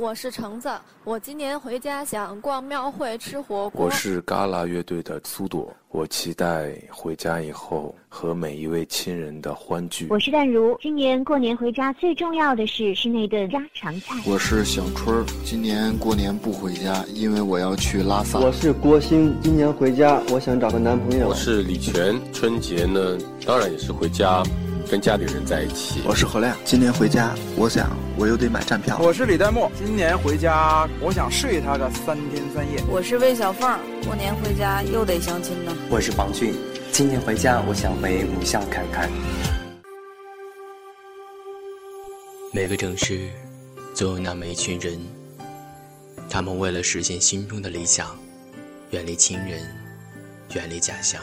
我是橙子，我今年回家想逛庙会吃火锅。我是嘎啦乐队的苏朵，我期待回家以后和每一位亲人的欢聚。我是淡如，今年过年回家最重要的事是那顿家常菜。我是小春，今年过年不回家，因为我要去拉萨。我是郭兴，今年回家我想找个男朋友。我是李泉，春节呢当然也是回家。跟家里人在一起。我是何亮，今年回家，我想我又得买站票。我是李代沫，今年回家，我想睡他个三天三夜。我是魏小凤，过年回家又得相亲呢。我是王俊，今年回家，我想回母校看看。每个城市，总有那么一群人，他们为了实现心中的理想，远离亲人，远离家乡，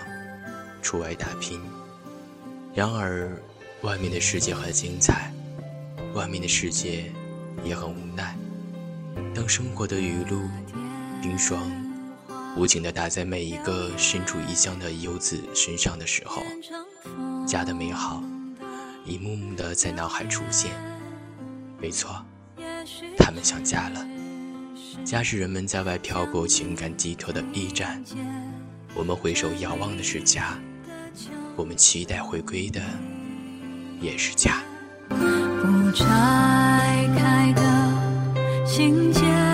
出外打拼。然而。外面的世界很精彩，外面的世界也很无奈。当生活的雨露、冰霜无情地打在每一个身处异乡的游子身上的时候，家的美好一幕幕地在脑海出现。没错，他们想家了。家是人们在外漂泊情感寄托的驿站。我们回首遥望的是家，我们期待回归的。也是家。不拆开的信件，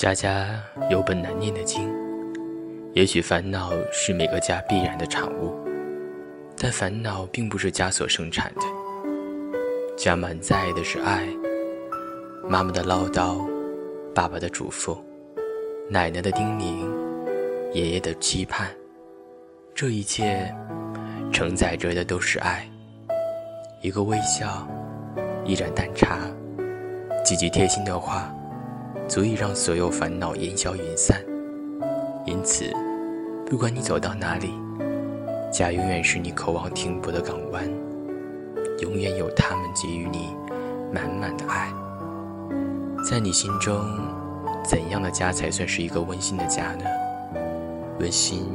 家家有本难念的经，也许烦恼是每个家必然的产物，但烦恼并不是家所生产的。家满载的是爱，妈妈的唠叨，爸爸的嘱咐，奶奶的叮咛，爷爷的期盼，这一切承载着的都是爱。一个微笑，一盏淡茶，几句贴心的话。足以让所有烦恼烟消云散。因此，不管你走到哪里，家永远是你渴望停泊的港湾，永远有他们给予你满满的爱。在你心中，怎样的家才算是一个温馨的家呢？温馨，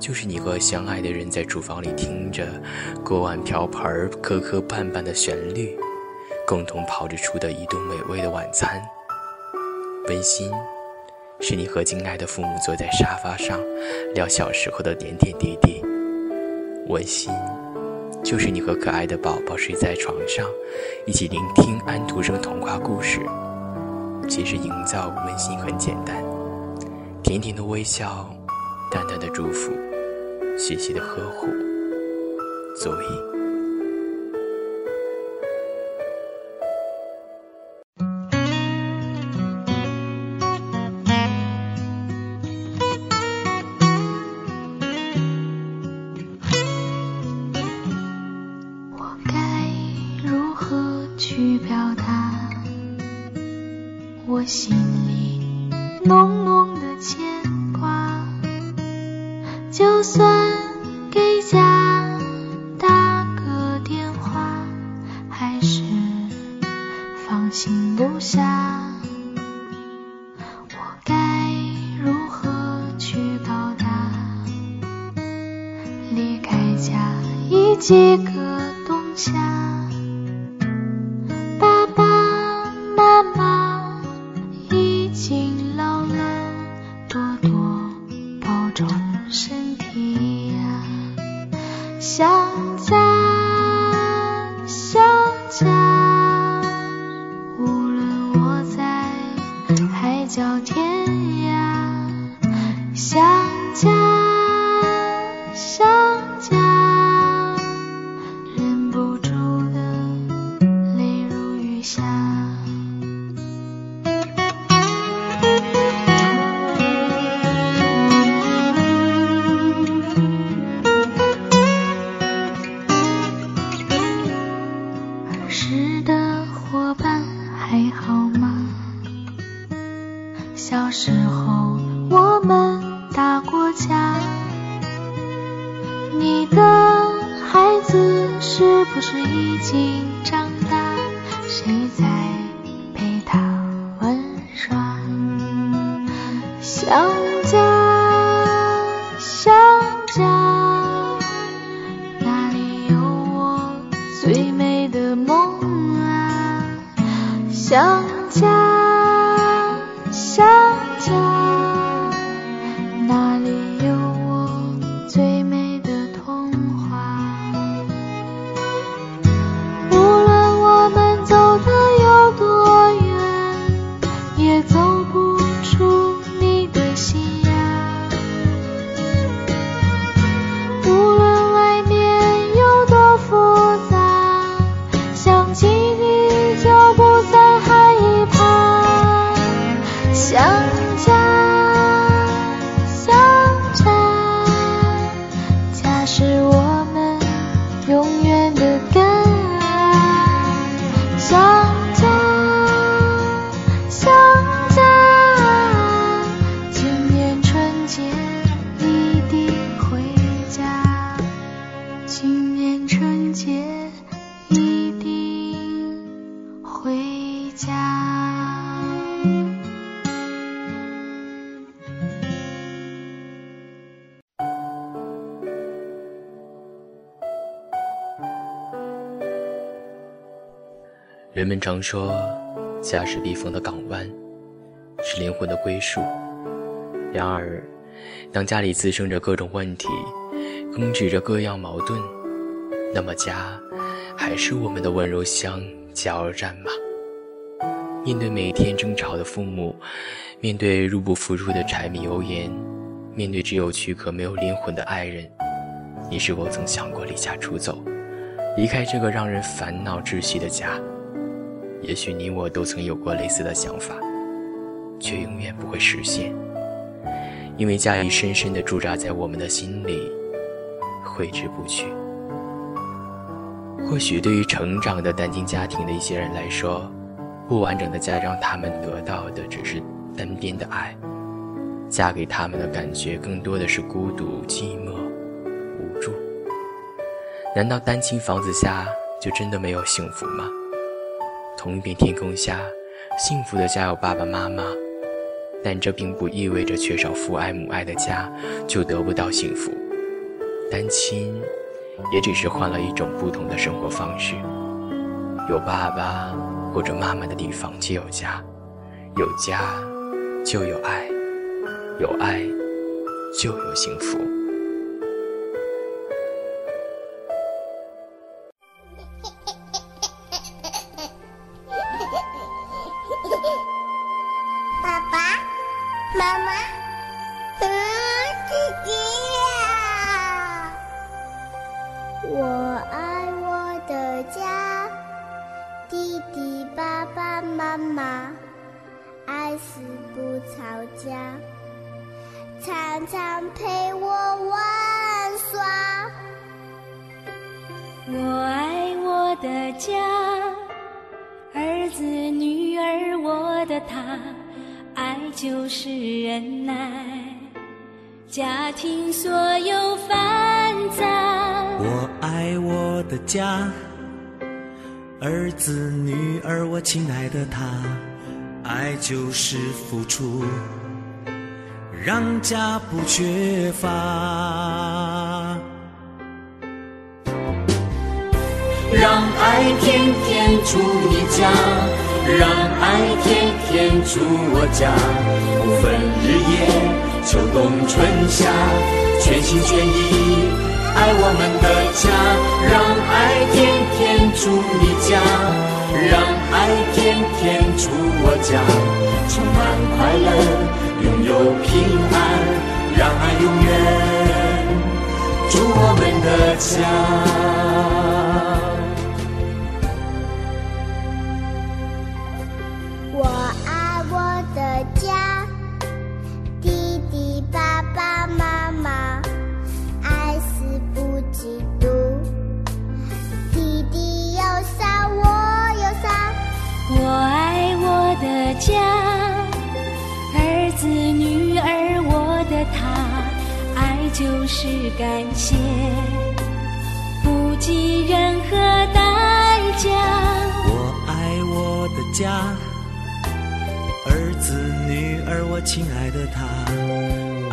就是你和相爱的人在厨房里听着锅碗瓢盆磕磕绊绊的旋律，共同炮制出的一顿美味的晚餐。温馨，是你和敬爱的父母坐在沙发上聊小时候的点点滴滴；温馨，就是你和可爱的宝宝睡在床上，一起聆听安徒生童话故事。其实营造温馨很简单，甜甜的微笑，淡淡的祝福，细细的呵护，足以。几个冬夏，爸爸妈妈已经老了，多多保重身体呀，想家小时候我们打过架，你的孩子是不是已经人们常说，家是避风的港湾，是灵魂的归宿。然而，当家里滋生着各种问题，根植着各样矛盾，那么家还是我们的温柔乡、加油站吗？面对每天争吵的父母，面对入不敷出的柴米油盐，面对只有躯壳没有灵魂的爱人，你是否曾想过离家出走，离开这个让人烦恼窒息的家？也许你我都曾有过类似的想法，却永远不会实现，因为家已深深地驻扎在我们的心里，挥之不去。或许对于成长的单亲家庭的一些人来说，不完整的家让他们得到的只是单边的爱，嫁给他们的感觉更多的是孤独、寂寞、无助。难道单亲房子下就真的没有幸福吗？同一片天空下，幸福的家有爸爸妈妈，但这并不意味着缺少父爱母爱的家就得不到幸福。单亲，也只是换了一种不同的生活方式。有爸爸或者妈妈的地方就有家，有家就有爱，有爱就有幸福。妈妈，爱死不吵架，常常陪我玩耍。我爱我的家，儿子女儿我的他，爱就是忍耐，家庭所有繁杂。我爱我的家，儿子女儿我亲爱的他，爱就是付出，让家不缺乏。让爱天天住你家，让爱天天住我家，不分日夜，秋冬春夏，全心全意爱我们的家。让爱天天住你家，让爱天天住我家，充满快乐，拥有平安，让爱永远住我们的家。子女儿我亲爱的他，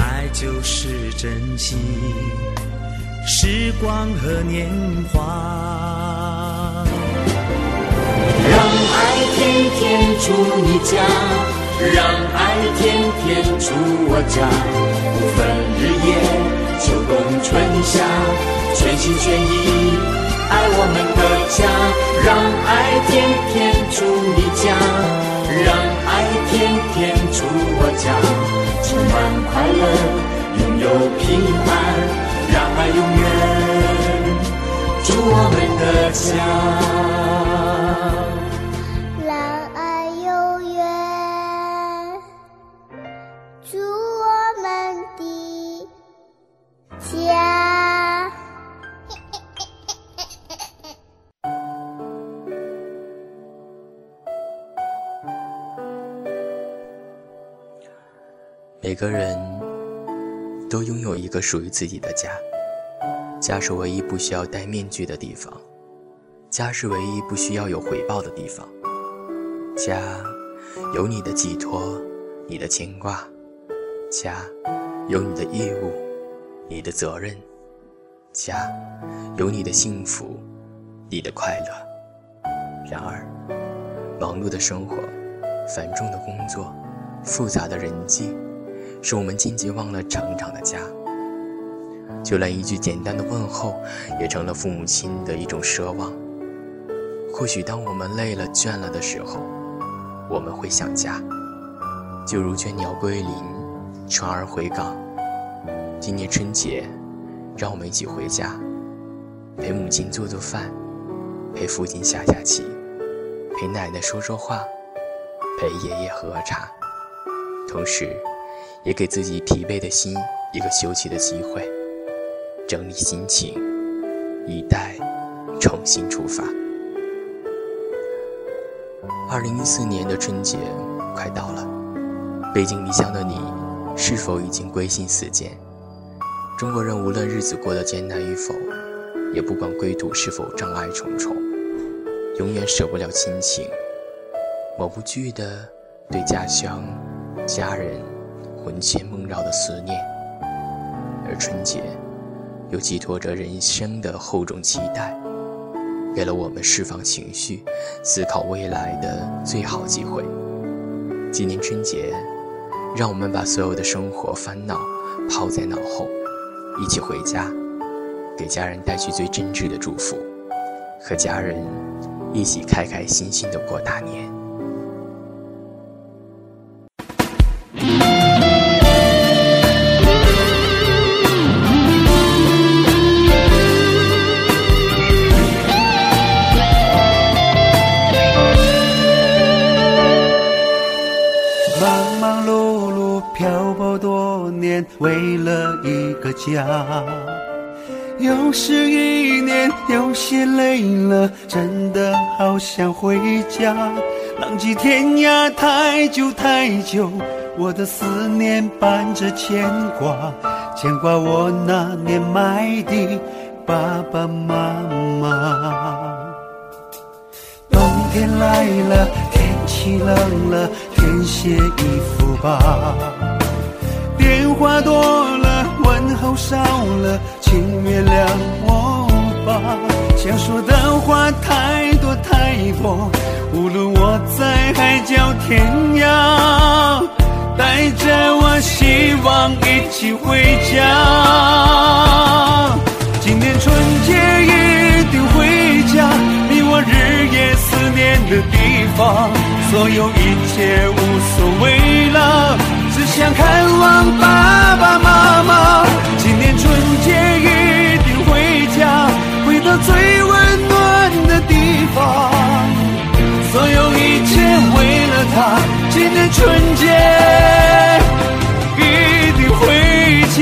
爱就是珍惜时光和年华。让爱天天住你家，让爱天天住我家，不分日夜，秋冬春夏，全心全意爱我们的家。让爱天天住你家，让爱天天住我家，充满快乐，个人都拥有一个属于自己的家，家是唯一不需要戴面具的地方，家是唯一不需要有回报的地方，家有你的寄托，你的牵挂，家有你的义务，你的责任，家有你的幸福，你的快乐。然而，忙碌的生活，繁重的工作，复杂的人际。使我们渐渐忘了成长的家，就连一句简单的问候，也成了父母亲的一种奢望。或许当我们累了、倦了的时候，我们会想家，就如倦鸟归林，船儿回港。今年春节，让我们一起回家，陪母亲做做饭，陪父亲下下棋，陪奶奶说说话，陪爷爷喝喝茶，同时。也给自己疲惫的心一个休息的机会，整理心情，以待重新出发。二零一四年的春节快到了，背井离乡的你，是否已经归心似箭？中国人无论日子过得艰难与否，也不管归途是否障碍重重，永远舍不了亲情，抹不去的对家乡、家人。魂牵梦绕的思念，而春节又寄托着人生的厚重期待，给了我们释放情绪、思考未来的最好机会。今年春节，让我们把所有的生活烦恼抛在脑后，一起回家，给家人带去最真挚的祝福，和家人一起开开心心的过大年。家，又是一年，有些累了，真的好想回家。浪迹天涯太久太久，我的思念伴着牵挂，牵挂我那年迈的爸爸妈妈。冬天来了，天气冷了，添些衣服吧。电话多了，少了，请原谅我吧。想说的话太多太多，无论我在海角天涯，带着我希望一起回家。今年春节一定回家，你我日夜思念的地方，所有一切无所谓了，只想看望爸爸妈妈。一切为了他。今年春节一定回家。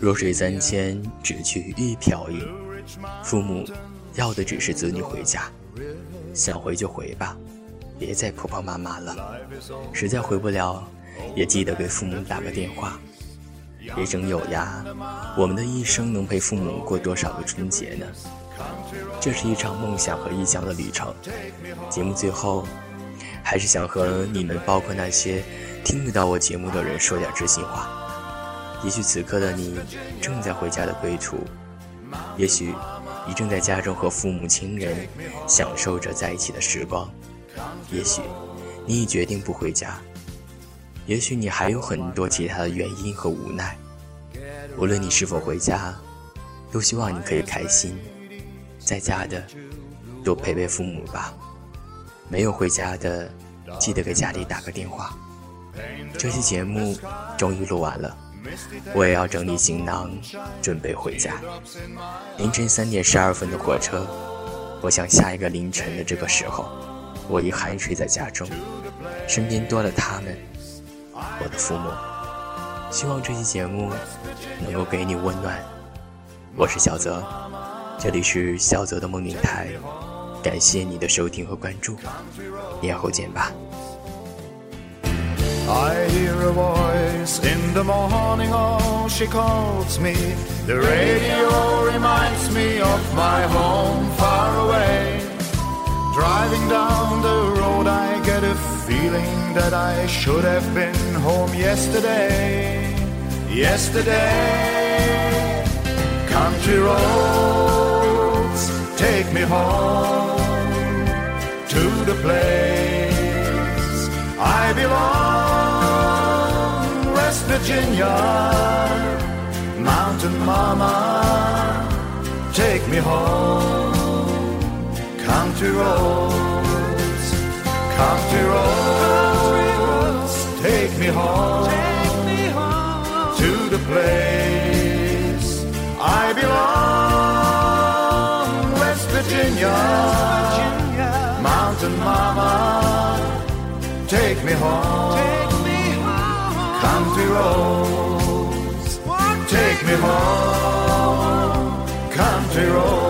弱水三千，只取一瓢饮。父母要的只是子女回家，想回就回吧，别再婆婆妈妈了。实在回不了，也记得给父母打个电话。别整有呀，我们的一生能陪父母过多少个春节呢？这是一场梦想和异乡的旅程。节目最后，还是想和你们，包括那些听不到我节目的人，说点知心话。也许此刻的你正在回家的归途，也许你正在家中和父母亲人享受着在一起的时光，也许你已决定不回家，也许你还有很多其他的原因和无奈。无论你是否回家，都希望你可以开心。在家的，多陪陪父母吧；没有回家的，记得给家里打个电话。这期节目终于录完了。我也要整理行囊，准备回家。凌晨三点十二分的火车，我想下一个凌晨的这个时候，我已酣睡在家中，身边多了他们，我的父母。希望这期节目能够给你温暖。我是小泽，这里是小泽的梦电台，感谢你的收听和关注，年后见吧。I hear a voice in the morning, oh, she calls me. The radio reminds me of my home far away. That I should have been home yesterday. Yesterday, country roads take me home to the place I belong. West Virginia, Mountain Mama, take me home. Country roads, country roads, take me home Take me home to the place I belong. West Virginia, Mountain Mama, take me home. Country roads, take me home. Country roads.